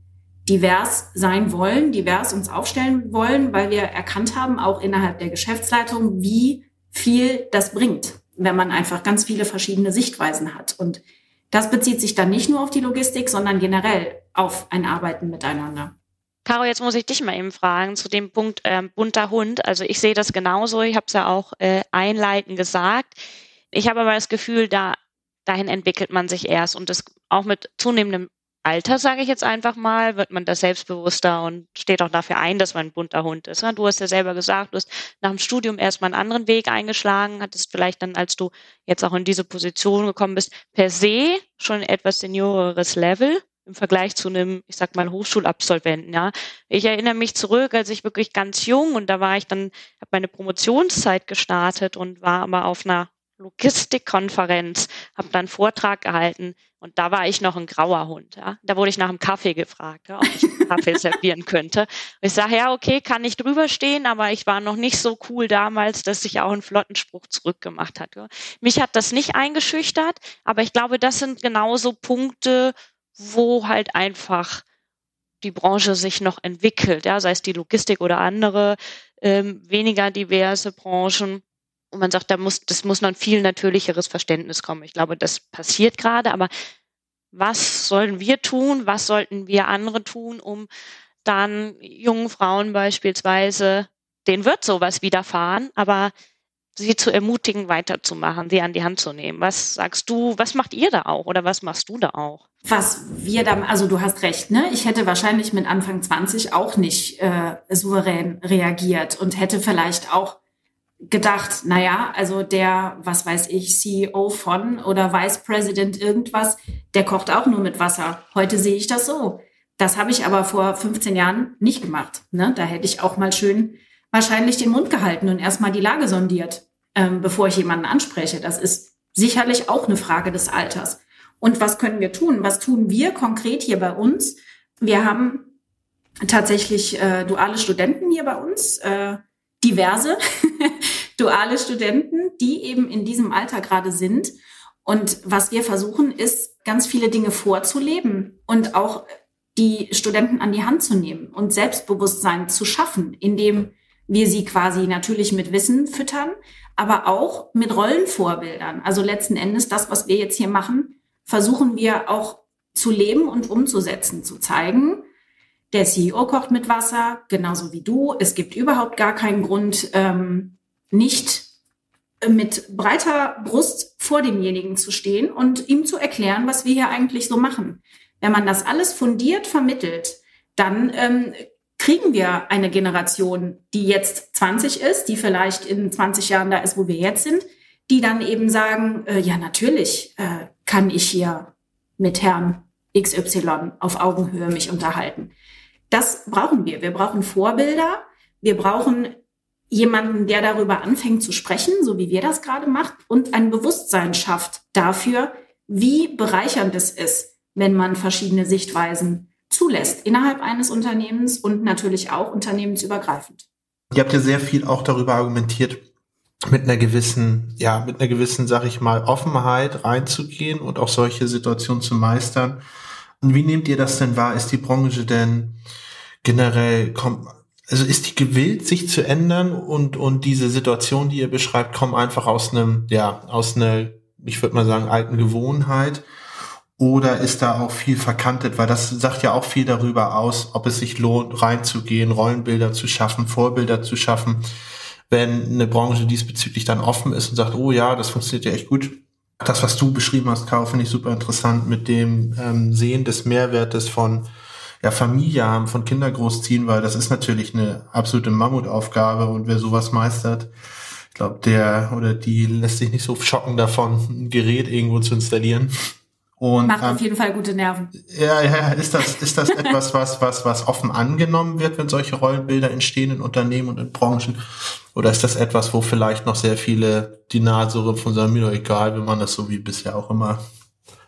divers sein wollen, divers uns aufstellen wollen, weil wir erkannt haben, auch innerhalb der Geschäftsleitung, wie viel das bringt, wenn man einfach ganz viele verschiedene Sichtweisen hat. Und Das bezieht sich dann nicht nur auf die Logistik, sondern generell auf ein Arbeiten miteinander. Caro, jetzt muss ich dich mal eben fragen zu dem Punkt ähm, bunter Hund. Also ich sehe das genauso. Ich habe es ja auch äh, einleitend gesagt. Ich habe aber das Gefühl, da dahin entwickelt man sich erst und das auch mit zunehmendem Alter, sage ich jetzt einfach mal, wird man da selbstbewusster und steht auch dafür ein, dass man ein bunter Hund ist. Du hast ja selber gesagt, du hast nach dem Studium erstmal einen anderen Weg eingeschlagen, hattest vielleicht dann, als du jetzt auch in diese Position gekommen bist, per se schon etwas senioreres Level im Vergleich zu einem, ich sag mal, Hochschulabsolventen, ja. Ich erinnere mich zurück, als ich wirklich ganz jung und da war ich dann, habe meine Promotionszeit gestartet und war aber auf einer Logistikkonferenz, habe dann einen Vortrag gehalten und da war ich noch ein grauer Hund. Ja. Da wurde ich nach einem Kaffee gefragt, ja, ob ich einen Kaffee (laughs) servieren könnte. Und ich sage, ja, okay, kann ich drüber stehen, aber ich war noch nicht so cool damals, dass ich auch einen Flottenspruch zurückgemacht hat. Ja. Mich hat das nicht eingeschüchtert, aber ich glaube, das sind genauso Punkte, wo halt einfach die Branche sich noch entwickelt, ja, sei es die Logistik oder andere ähm, weniger diverse Branchen und man sagt, da muss, das muss noch ein viel natürlicheres Verständnis kommen. Ich glaube, das passiert gerade, aber was sollen wir tun? Was sollten wir andere tun, um dann jungen Frauen beispielsweise, denen wird sowas widerfahren, aber sie zu ermutigen, weiterzumachen, sie an die Hand zu nehmen. Was sagst du, was macht ihr da auch oder was machst du da auch? Was wir da, also du hast recht, ne? Ich hätte wahrscheinlich mit Anfang 20 auch nicht äh, souverän reagiert und hätte vielleicht auch gedacht, naja, also der, was weiß ich, CEO von oder Vice President irgendwas, der kocht auch nur mit Wasser. Heute sehe ich das so. Das habe ich aber vor 15 Jahren nicht gemacht. Ne? Da hätte ich auch mal schön wahrscheinlich den Mund gehalten und erstmal die Lage sondiert, ähm, bevor ich jemanden anspreche. Das ist sicherlich auch eine Frage des Alters. Und was können wir tun? Was tun wir konkret hier bei uns? Wir haben tatsächlich äh, duale Studenten hier bei uns. Äh, diverse (laughs) duale Studenten, die eben in diesem Alter gerade sind. Und was wir versuchen, ist, ganz viele Dinge vorzuleben und auch die Studenten an die Hand zu nehmen und Selbstbewusstsein zu schaffen, indem wir sie quasi natürlich mit Wissen füttern, aber auch mit Rollenvorbildern. Also letzten Endes das, was wir jetzt hier machen, versuchen wir auch zu leben und umzusetzen, zu zeigen, der CEO kocht mit Wasser, genauso wie du. Es gibt überhaupt gar keinen Grund, ähm, nicht mit breiter Brust vor demjenigen zu stehen und ihm zu erklären, was wir hier eigentlich so machen. Wenn man das alles fundiert vermittelt, dann ähm, kriegen wir eine Generation, die jetzt 20 ist, die vielleicht in 20 Jahren da ist, wo wir jetzt sind, die dann eben sagen, äh, ja natürlich äh, kann ich hier mit Herrn XY auf Augenhöhe mich unterhalten. Das brauchen wir. Wir brauchen Vorbilder. Wir brauchen jemanden, der darüber anfängt zu sprechen, so wie wir das gerade macht, und ein Bewusstsein schafft dafür, wie bereichernd es ist, wenn man verschiedene Sichtweisen zulässt innerhalb eines Unternehmens und natürlich auch unternehmensübergreifend. Ihr habt ja sehr viel auch darüber argumentiert, mit einer gewissen, ja, mit einer gewissen, sag ich mal, Offenheit reinzugehen und auch solche Situationen zu meistern. Und wie nehmt ihr das denn wahr? Ist die Branche denn generell, kommt, also ist die gewillt, sich zu ändern und, und diese Situation, die ihr beschreibt, kommen einfach aus einem, ja, aus einer, ich würde mal sagen, alten Gewohnheit? Oder ist da auch viel verkantet? Weil das sagt ja auch viel darüber aus, ob es sich lohnt, reinzugehen, Rollenbilder zu schaffen, Vorbilder zu schaffen. Wenn eine Branche diesbezüglich dann offen ist und sagt, oh ja, das funktioniert ja echt gut, das, was du beschrieben hast, Caro, finde ich super interessant mit dem ähm, Sehen des Mehrwertes von ja, Familie haben, von Kinder großziehen, weil das ist natürlich eine absolute Mammutaufgabe und wer sowas meistert, ich glaube, der oder die lässt sich nicht so schocken davon, ein Gerät irgendwo zu installieren. Und, Macht ähm, auf jeden Fall gute Nerven. Ja, ja, ist das, ist das (laughs) etwas, was, was, was offen angenommen wird, wenn solche Rollenbilder entstehen in Unternehmen und in Branchen? Oder ist das etwas, wo vielleicht noch sehr viele die Nase rümpfen und sagen, mir doch egal, wir machen das so wie bisher auch immer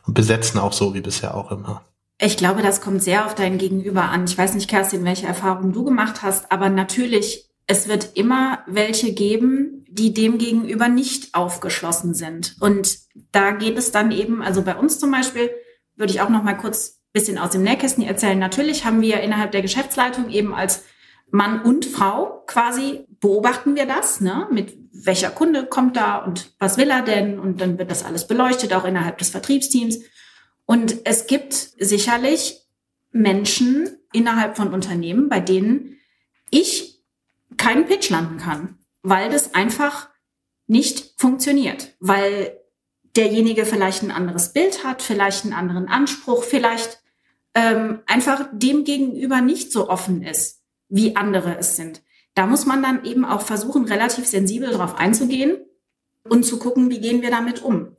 und besetzen auch so wie bisher auch immer? Ich glaube, das kommt sehr auf dein Gegenüber an. Ich weiß nicht, Kerstin, welche Erfahrungen du gemacht hast, aber natürlich, es wird immer welche geben, die dem gegenüber nicht aufgeschlossen sind. Und da geht es dann eben, also bei uns zum Beispiel, würde ich auch noch mal kurz bisschen aus dem Nähkästchen erzählen. Natürlich haben wir innerhalb der Geschäftsleitung eben als Mann und Frau quasi beobachten wir das, ne? Mit welcher Kunde kommt da und was will er denn? Und dann wird das alles beleuchtet, auch innerhalb des Vertriebsteams. Und es gibt sicherlich Menschen innerhalb von Unternehmen, bei denen ich keinen Pitch landen kann, weil das einfach nicht funktioniert, weil derjenige vielleicht ein anderes Bild hat, vielleicht einen anderen Anspruch, vielleicht ähm, einfach dem gegenüber nicht so offen ist, wie andere es sind. Da muss man dann eben auch versuchen, relativ sensibel drauf einzugehen und zu gucken, wie gehen wir damit um.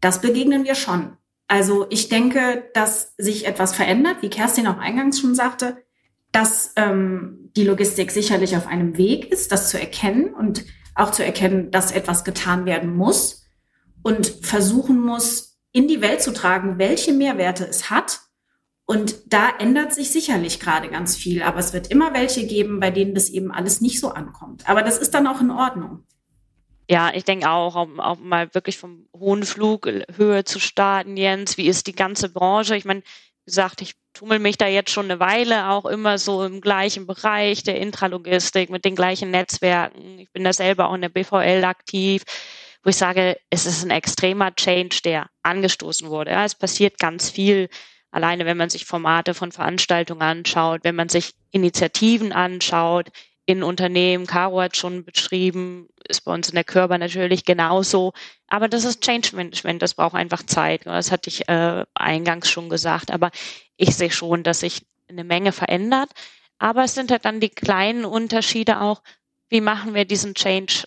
Das begegnen wir schon. Also ich denke, dass sich etwas verändert, wie Kerstin auch eingangs schon sagte, dass ähm, die Logistik sicherlich auf einem Weg ist, das zu erkennen und auch zu erkennen, dass etwas getan werden muss und versuchen muss, in die Welt zu tragen, welche Mehrwerte es hat. Und da ändert sich sicherlich gerade ganz viel, aber es wird immer welche geben, bei denen das eben alles nicht so ankommt. Aber das ist dann auch in Ordnung. Ja, ich denke auch, um, um mal wirklich vom hohen Flug Höhe zu starten, Jens. Wie ist die ganze Branche? Ich meine, gesagt, ich tummel mich da jetzt schon eine Weile auch immer so im gleichen Bereich der Intralogistik mit den gleichen Netzwerken. Ich bin da selber auch in der BVL aktiv, wo ich sage, es ist ein extremer Change, der angestoßen wurde. Ja, es passiert ganz viel. Alleine, wenn man sich Formate von Veranstaltungen anschaut, wenn man sich Initiativen anschaut, in Unternehmen. Caro hat schon beschrieben, ist bei uns in der Körper natürlich genauso. Aber das ist Change Management, das braucht einfach Zeit. Das hatte ich äh, eingangs schon gesagt. Aber ich sehe schon, dass sich eine Menge verändert. Aber es sind halt dann die kleinen Unterschiede auch. Wie machen wir diesen Change?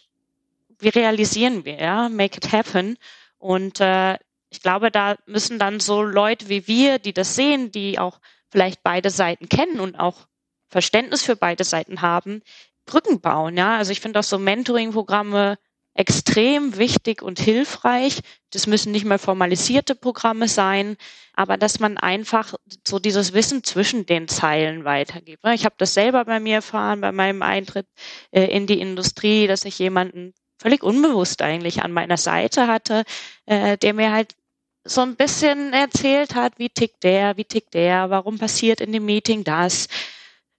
Wie realisieren wir, ja? Make it happen. Und äh, ich glaube, da müssen dann so Leute wie wir, die das sehen, die auch vielleicht beide Seiten kennen und auch Verständnis für beide Seiten haben, Brücken bauen. Ja, also ich finde auch so Mentoring-Programme extrem wichtig und hilfreich. Das müssen nicht mehr formalisierte Programme sein, aber dass man einfach so dieses Wissen zwischen den Zeilen weitergibt. Ich habe das selber bei mir erfahren, bei meinem Eintritt äh, in die Industrie, dass ich jemanden völlig unbewusst eigentlich an meiner Seite hatte, äh, der mir halt so ein bisschen erzählt hat, wie tickt der, wie tickt der, warum passiert in dem Meeting das,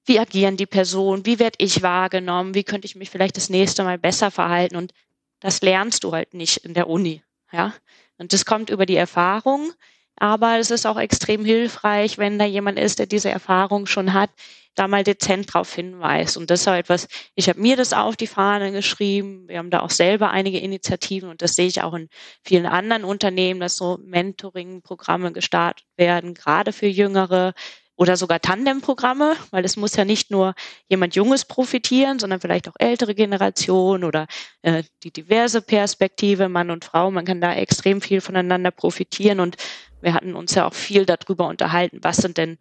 wie agieren die Personen, wie werde ich wahrgenommen, wie könnte ich mich vielleicht das nächste Mal besser verhalten und das lernst du halt nicht in der Uni, ja. Und das kommt über die Erfahrung, aber es ist auch extrem hilfreich, wenn da jemand ist, der diese Erfahrung schon hat, da mal dezent drauf hinweist. Und das ist auch etwas, ich habe mir das auf die Fahne geschrieben. Wir haben da auch selber einige Initiativen und das sehe ich auch in vielen anderen Unternehmen, dass so Mentoring-Programme gestartet werden, gerade für Jüngere, oder sogar Tandemprogramme, weil es muss ja nicht nur jemand Junges profitieren, sondern vielleicht auch ältere Generation oder äh, die diverse Perspektive Mann und Frau. Man kann da extrem viel voneinander profitieren und wir hatten uns ja auch viel darüber unterhalten, was sind denn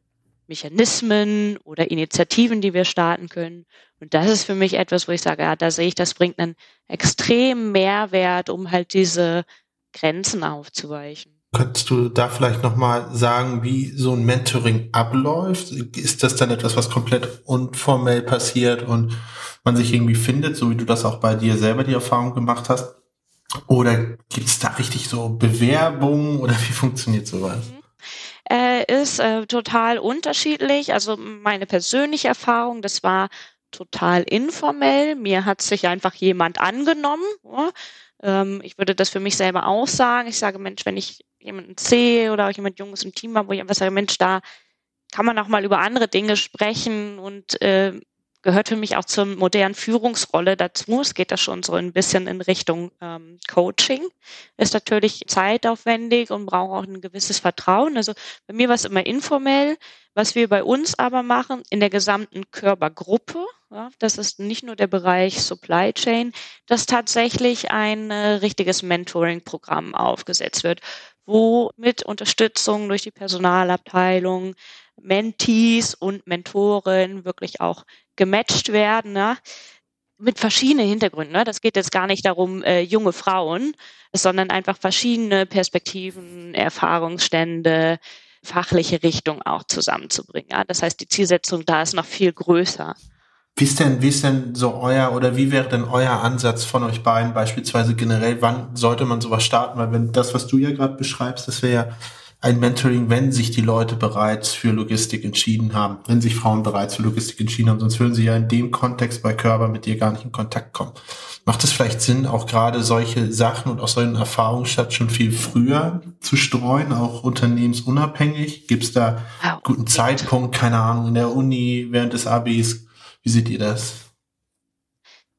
Mechanismen oder Initiativen, die wir starten können. Und das ist für mich etwas, wo ich sage, ja, da sehe ich, das bringt einen extremen Mehrwert, um halt diese Grenzen aufzuweichen. Könntest du da vielleicht nochmal sagen, wie so ein Mentoring abläuft? Ist das dann etwas, was komplett unformell passiert und man sich irgendwie findet, so wie du das auch bei dir selber die Erfahrung gemacht hast? Oder gibt es da richtig so Bewerbungen oder wie funktioniert sowas? Mhm. Äh, ist äh, total unterschiedlich. Also meine persönliche Erfahrung, das war total informell. Mir hat sich einfach jemand angenommen. Ja? Ähm, ich würde das für mich selber auch sagen. Ich sage, Mensch, wenn ich jemanden sehe oder auch jemand Junges im Team habe, wo ich einfach sage, Mensch, da kann man auch mal über andere Dinge sprechen und äh, gehört für mich auch zur modernen Führungsrolle dazu. Es geht da schon so ein bisschen in Richtung ähm, Coaching. Ist natürlich zeitaufwendig und braucht auch ein gewisses Vertrauen. Also bei mir war es immer informell. Was wir bei uns aber machen, in der gesamten Körpergruppe, ja, das ist nicht nur der Bereich Supply Chain, dass tatsächlich ein äh, richtiges Mentoring-Programm aufgesetzt wird, wo mit Unterstützung durch die Personalabteilung Mentees und Mentoren wirklich auch gematcht werden, ne? mit verschiedenen Hintergründen. Ne? Das geht jetzt gar nicht darum, äh, junge Frauen, sondern einfach verschiedene Perspektiven, Erfahrungsstände, fachliche Richtung auch zusammenzubringen. Ja? Das heißt, die Zielsetzung da ist noch viel größer. Wie ist denn, wie ist denn so euer oder wie wäre denn euer Ansatz von euch beiden beispielsweise generell? Wann sollte man sowas starten? Weil wenn das, was du ja gerade beschreibst, das wäre ja ein Mentoring, wenn sich die Leute bereits für Logistik entschieden haben, wenn sich Frauen bereits für Logistik entschieden haben, sonst würden sie ja in dem Kontext bei Körper mit dir gar nicht in Kontakt kommen. Macht es vielleicht Sinn, auch gerade solche Sachen und auch solchen Erfahrungen statt schon viel früher zu streuen, auch unternehmensunabhängig? Gibt es da einen guten Zeitpunkt, keine Ahnung, in der Uni, während des Abis? Wie seht ihr das?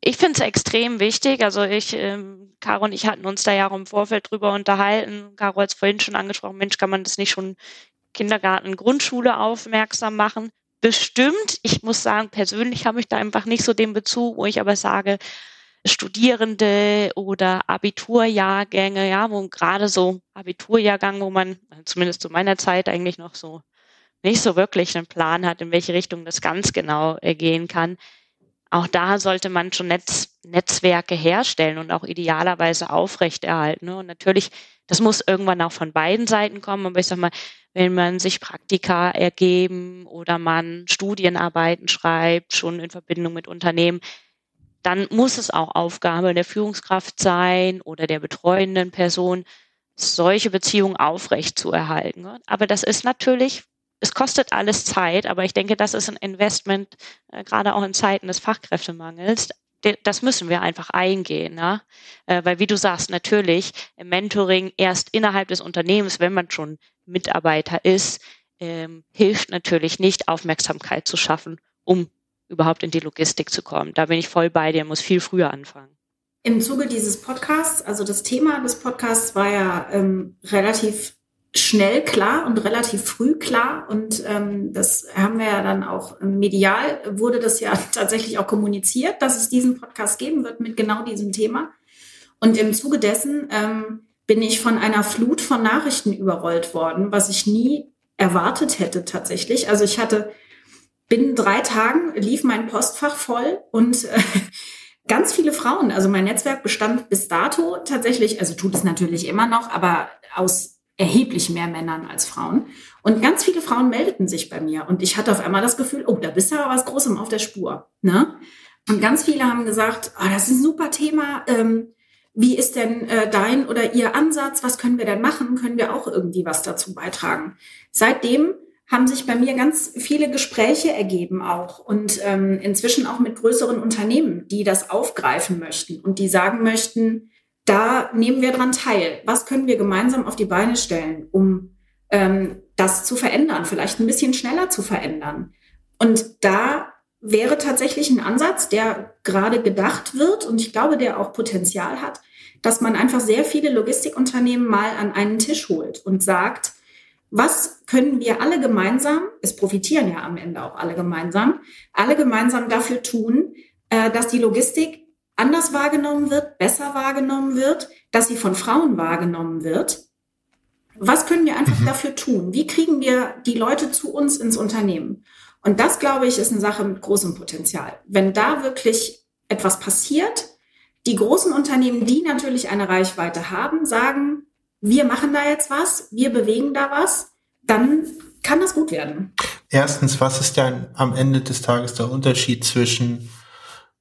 Ich finde es extrem wichtig. Also ich, ähm, Caro und ich hatten uns da ja auch im Vorfeld drüber unterhalten. Caro hat es vorhin schon angesprochen, Mensch, kann man das nicht schon Kindergarten, Grundschule aufmerksam machen? Bestimmt. Ich muss sagen, persönlich habe ich da einfach nicht so den Bezug, wo ich aber sage, Studierende oder Abiturjahrgänge, ja, wo gerade so Abiturjahrgang, wo man zumindest zu meiner Zeit eigentlich noch so nicht so wirklich einen Plan hat, in welche Richtung das ganz genau äh, gehen kann. Auch da sollte man schon Netz, Netzwerke herstellen und auch idealerweise aufrechterhalten. Ne? Und natürlich, das muss irgendwann auch von beiden Seiten kommen. Aber ich sag mal, wenn man sich Praktika ergeben oder man Studienarbeiten schreibt, schon in Verbindung mit Unternehmen, dann muss es auch Aufgabe der Führungskraft sein oder der betreuenden Person, solche Beziehungen aufrecht zu erhalten. Aber das ist natürlich, es kostet alles Zeit, aber ich denke, das ist ein Investment, äh, gerade auch in Zeiten des Fachkräftemangels. Das müssen wir einfach eingehen, ne? Äh, weil wie du sagst, natürlich im Mentoring erst innerhalb des Unternehmens, wenn man schon Mitarbeiter ist, ähm, hilft natürlich nicht, Aufmerksamkeit zu schaffen, um überhaupt in die Logistik zu kommen. Da bin ich voll bei dir, muss viel früher anfangen. Im Zuge dieses Podcasts, also das Thema des Podcasts war ja ähm, relativ schnell klar und relativ früh klar. Und ähm, das haben wir ja dann auch medial, wurde das ja (laughs) tatsächlich auch kommuniziert, dass es diesen Podcast geben wird mit genau diesem Thema. Und im Zuge dessen ähm, bin ich von einer Flut von Nachrichten überrollt worden, was ich nie erwartet hätte tatsächlich. Also ich hatte binnen drei Tagen lief mein Postfach voll und äh, (laughs) ganz viele Frauen. Also mein Netzwerk bestand bis dato tatsächlich, also tut es natürlich immer noch, aber aus erheblich mehr Männern als Frauen. Und ganz viele Frauen meldeten sich bei mir und ich hatte auf einmal das Gefühl, oh, da bist du aber was Großem auf der Spur. Ne? Und ganz viele haben gesagt, oh, das ist ein super Thema. Ähm, wie ist denn äh, dein oder ihr Ansatz? Was können wir denn machen? Können wir auch irgendwie was dazu beitragen? Seitdem haben sich bei mir ganz viele Gespräche ergeben auch und ähm, inzwischen auch mit größeren Unternehmen, die das aufgreifen möchten und die sagen möchten, da nehmen wir dran teil. Was können wir gemeinsam auf die Beine stellen, um ähm, das zu verändern, vielleicht ein bisschen schneller zu verändern? Und da wäre tatsächlich ein Ansatz, der gerade gedacht wird und ich glaube, der auch Potenzial hat, dass man einfach sehr viele Logistikunternehmen mal an einen Tisch holt und sagt, was können wir alle gemeinsam, es profitieren ja am Ende auch alle gemeinsam, alle gemeinsam dafür tun, äh, dass die Logistik anders wahrgenommen wird, besser wahrgenommen wird, dass sie von Frauen wahrgenommen wird. Was können wir einfach mhm. dafür tun? Wie kriegen wir die Leute zu uns ins Unternehmen? Und das, glaube ich, ist eine Sache mit großem Potenzial. Wenn da wirklich etwas passiert, die großen Unternehmen, die natürlich eine Reichweite haben, sagen, wir machen da jetzt was, wir bewegen da was, dann kann das gut werden. Erstens, was ist dann am Ende des Tages der Unterschied zwischen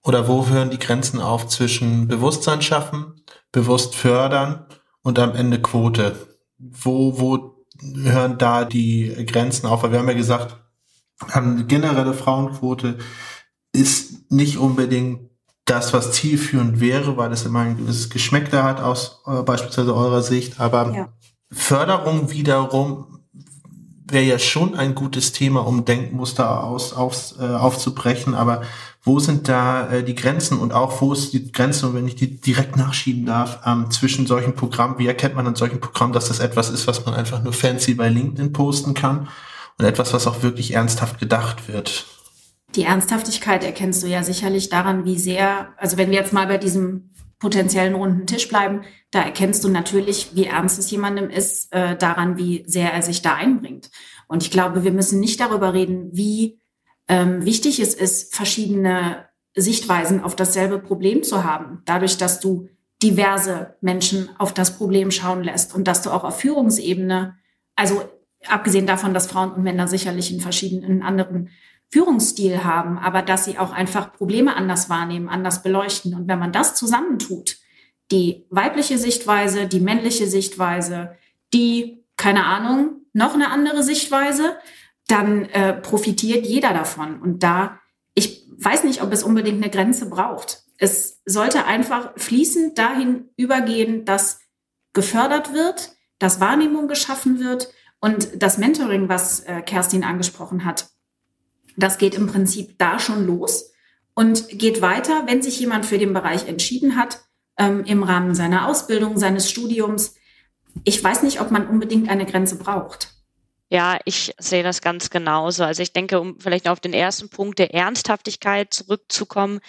oder wo hören die Grenzen auf zwischen Bewusstsein schaffen, bewusst fördern und am Ende Quote? Wo, wo hören da die Grenzen auf? Weil wir haben ja gesagt, eine generelle Frauenquote ist nicht unbedingt das, was zielführend wäre, weil es immer ein gewisses Geschmäck da hat aus äh, beispielsweise eurer Sicht. Aber ja. Förderung wiederum wäre ja schon ein gutes Thema, um Denkmuster aus, auf, äh, aufzubrechen. Aber wo sind da äh, die Grenzen und auch wo ist die Grenze, wenn ich die direkt nachschieben darf, ähm, zwischen solchen Programmen? Wie erkennt man an solchen Programmen, dass das etwas ist, was man einfach nur fancy bei LinkedIn posten kann und etwas, was auch wirklich ernsthaft gedacht wird? Die Ernsthaftigkeit erkennst du ja sicherlich daran, wie sehr, also wenn wir jetzt mal bei diesem potenziellen runden Tisch bleiben, da erkennst du natürlich, wie ernst es jemandem ist, äh, daran, wie sehr er sich da einbringt. Und ich glaube, wir müssen nicht darüber reden, wie ähm, wichtig es ist, verschiedene Sichtweisen auf dasselbe Problem zu haben. Dadurch, dass du diverse Menschen auf das Problem schauen lässt und dass du auch auf Führungsebene, also abgesehen davon, dass Frauen und Männer sicherlich in verschiedenen anderen Führungsstil haben, aber dass sie auch einfach Probleme anders wahrnehmen, anders beleuchten. Und wenn man das zusammentut, die weibliche Sichtweise, die männliche Sichtweise, die keine Ahnung, noch eine andere Sichtweise, dann äh, profitiert jeder davon. Und da, ich weiß nicht, ob es unbedingt eine Grenze braucht. Es sollte einfach fließend dahin übergehen, dass gefördert wird, dass Wahrnehmung geschaffen wird und das Mentoring, was äh, Kerstin angesprochen hat, das geht im Prinzip da schon los und geht weiter, wenn sich jemand für den Bereich entschieden hat, ähm, im Rahmen seiner Ausbildung, seines Studiums. Ich weiß nicht, ob man unbedingt eine Grenze braucht. Ja, ich sehe das ganz genauso. Also ich denke, um vielleicht auf den ersten Punkt der Ernsthaftigkeit zurückzukommen,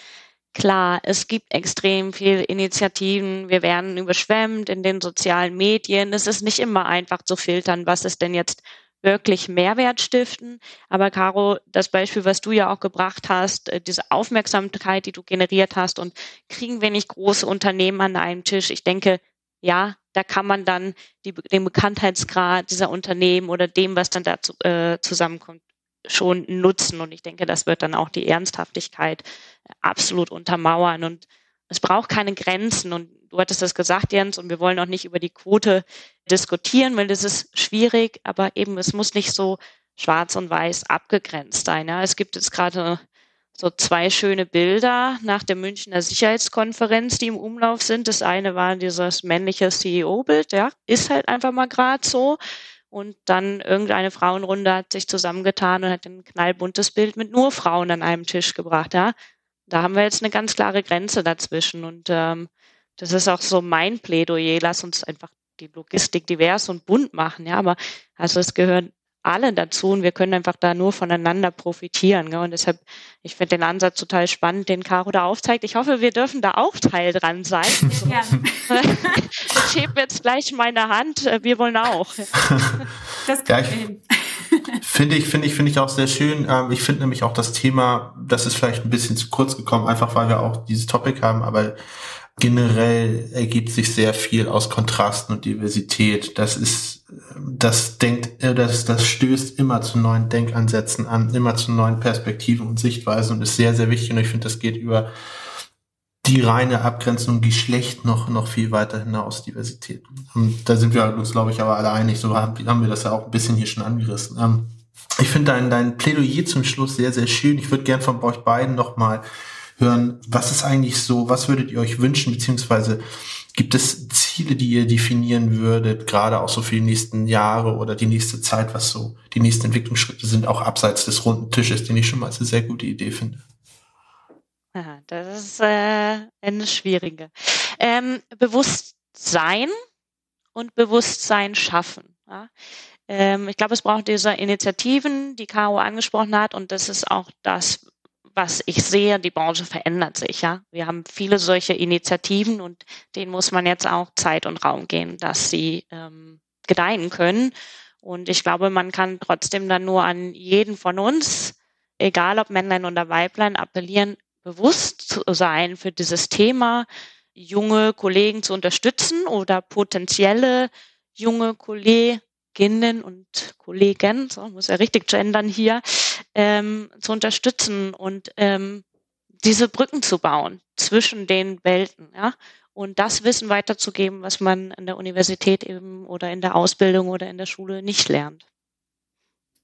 klar, es gibt extrem viele Initiativen. Wir werden überschwemmt in den sozialen Medien. Es ist nicht immer einfach zu filtern, was ist denn jetzt wirklich Mehrwert stiften. Aber Caro, das Beispiel, was du ja auch gebracht hast, äh, diese Aufmerksamkeit, die du generiert hast und kriegen wir nicht große Unternehmen an einem Tisch? Ich denke, ja, da kann man dann die, den Bekanntheitsgrad dieser Unternehmen oder dem, was dann dazu äh, zusammenkommt, schon nutzen. Und ich denke, das wird dann auch die Ernsthaftigkeit äh, absolut untermauern. Und es braucht keine Grenzen. Und du hattest das gesagt, Jens, und wir wollen auch nicht über die Quote diskutieren, weil das ist schwierig, aber eben, es muss nicht so schwarz und weiß abgegrenzt sein. Ja. Es gibt jetzt gerade so zwei schöne Bilder nach der Münchner Sicherheitskonferenz, die im Umlauf sind. Das eine war dieses männliche CEO-Bild, ja, ist halt einfach mal gerade so. Und dann irgendeine Frauenrunde hat sich zusammengetan und hat ein knallbuntes Bild mit nur Frauen an einem Tisch gebracht, ja. Da haben wir jetzt eine ganz klare Grenze dazwischen. Und ähm, das ist auch so mein Plädoyer. Lass uns einfach die Logistik divers und bunt machen, ja. Aber also es gehören alle dazu und wir können einfach da nur voneinander profitieren. Gell? Und deshalb, ich finde den Ansatz total spannend, den Caro da aufzeigt. Ich hoffe, wir dürfen da auch Teil dran sein. (laughs) Ja. (laughs) ich hebe jetzt gleich meine Hand. Wir wollen auch. Das ja, ich, (laughs) Finde ich, finde ich, finde ich auch sehr schön. Ähm, ich finde nämlich auch das Thema, das ist vielleicht ein bisschen zu kurz gekommen, einfach weil wir auch dieses Topic haben, aber generell ergibt sich sehr viel aus Kontrasten und Diversität. Das ist, das denkt, äh, das, das stößt immer zu neuen Denkansätzen an, immer zu neuen Perspektiven und Sichtweisen und ist sehr, sehr wichtig. Und ich finde, das geht über die reine Abgrenzung Geschlecht noch, noch viel weiter hinaus, Diversität. Und da sind wir uns, glaube ich, aber alle einig. So haben, wir das ja auch ein bisschen hier schon angerissen. Ähm, ich finde dein, dein Plädoyer zum Schluss sehr, sehr schön. Ich würde gern von euch beiden nochmal hören, was ist eigentlich so, was würdet ihr euch wünschen, beziehungsweise gibt es Ziele, die ihr definieren würdet, gerade auch so für die nächsten Jahre oder die nächste Zeit, was so die nächsten Entwicklungsschritte sind, auch abseits des runden Tisches, den ich schon mal als eine sehr gute Idee finde? Aha, das ist äh, eine schwierige. Ähm, Bewusstsein und Bewusstsein schaffen. Ja? Ähm, ich glaube, es braucht diese Initiativen, die Caro angesprochen hat, und das ist auch das, was ich sehe, die Branche verändert sich, ja. Wir haben viele solche Initiativen und denen muss man jetzt auch Zeit und Raum geben, dass sie ähm, gedeihen können. Und ich glaube, man kann trotzdem dann nur an jeden von uns, egal ob Männlein oder Weiblein, appellieren, bewusst zu sein für dieses Thema, junge Kollegen zu unterstützen oder potenzielle junge Kolleginnen und Kollegen, so muss ja richtig gendern hier, ähm, zu unterstützen und ähm, diese Brücken zu bauen zwischen den Welten, ja, und das Wissen weiterzugeben, was man an der Universität eben oder in der Ausbildung oder in der Schule nicht lernt.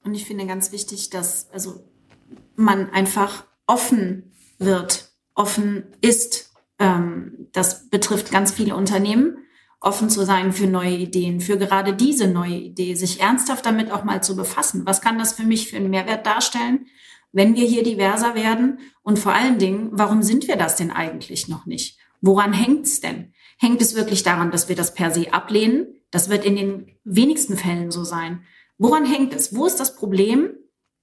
Und ich finde ganz wichtig, dass also man einfach offen wird, offen ist. Ähm, das betrifft ganz viele Unternehmen offen zu sein für neue Ideen, für gerade diese neue Idee, sich ernsthaft damit auch mal zu befassen. Was kann das für mich für einen Mehrwert darstellen, wenn wir hier diverser werden? Und vor allen Dingen, warum sind wir das denn eigentlich noch nicht? Woran hängt es denn? Hängt es wirklich daran, dass wir das per se ablehnen? Das wird in den wenigsten Fällen so sein. Woran hängt es? Wo ist das Problem?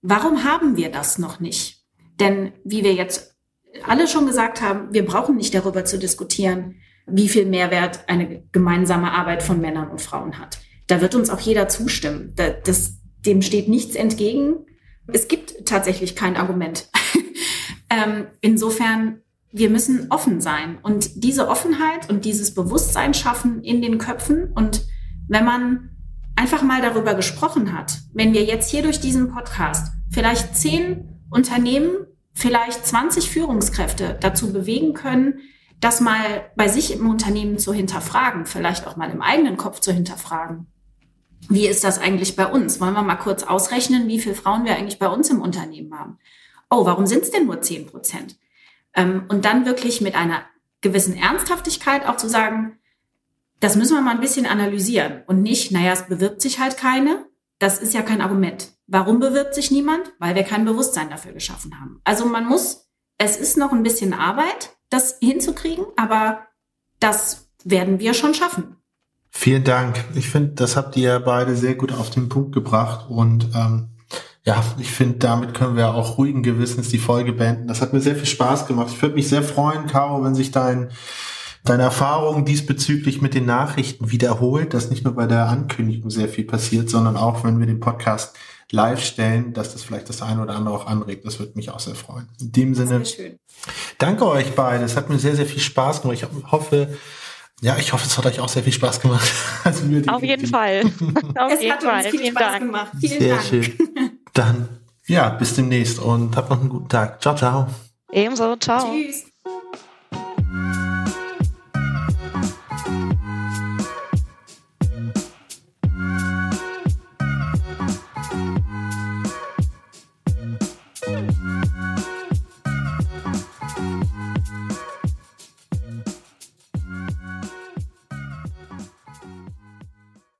Warum haben wir das noch nicht? Denn wie wir jetzt alle schon gesagt haben, wir brauchen nicht darüber zu diskutieren, wie viel Mehrwert eine gemeinsame Arbeit von Männern und Frauen hat. Da wird uns auch jeder zustimmen. Das, dem steht nichts entgegen. Es gibt tatsächlich kein Argument. (laughs) ähm, insofern, wir müssen offen sein und diese Offenheit und dieses Bewusstsein schaffen in den Köpfen. Und wenn man einfach mal darüber gesprochen hat, wenn wir jetzt hier durch diesen Podcast vielleicht zehn Unternehmen, vielleicht 20 Führungskräfte dazu bewegen können, das mal bei sich im Unternehmen zu hinterfragen, vielleicht auch mal im eigenen Kopf zu hinterfragen. wie ist das eigentlich bei uns? Wollen wir mal kurz ausrechnen, wie viele Frauen wir eigentlich bei uns im Unternehmen haben? Oh, warum sind es denn nur 10 Prozent? Ähm, und dann wirklich mit einer gewissen Ernsthaftigkeit auch zu sagen, das müssen wir mal ein bisschen analysieren und nicht, naja, es bewirbt sich halt keine. Das ist ja kein Argument. Warum bewirbt sich niemand? Weil wir kein Bewusstsein dafür geschaffen haben. Also man muss, es ist noch ein bisschen Arbeit, das hinzukriegen, aber das werden wir schon schaffen. Vielen Dank. Ich finde, das habt ihr beide sehr gut auf den Punkt gebracht und ähm, ja, ich finde, damit können wir auch ruhigen Gewissens die Folge beenden. Das hat mir sehr viel Spaß gemacht. Ich würde mich sehr freuen, Caro, wenn sich dein deine Erfahrung diesbezüglich mit den Nachrichten wiederholt, dass nicht nur bei der Ankündigung sehr viel passiert, sondern auch, wenn wir den Podcast live stellen, dass das vielleicht das eine oder andere auch anregt. Das würde mich auch sehr freuen. In dem Sinne, danke euch beide. Es hat mir sehr, sehr viel Spaß gemacht. Ich hoffe, ja, ich hoffe, es hat euch auch sehr viel Spaß gemacht. (laughs) Also Auf jeden Fall. (laughs) Auf es jeden hat Fall. uns viel Vielen Spaß Dank. gemacht. Vielen sehr Dank. schön. (laughs) Dann, ja, bis demnächst und habt noch einen guten Tag. Ciao, ciao. Ebenso. Ciao. Tschüss.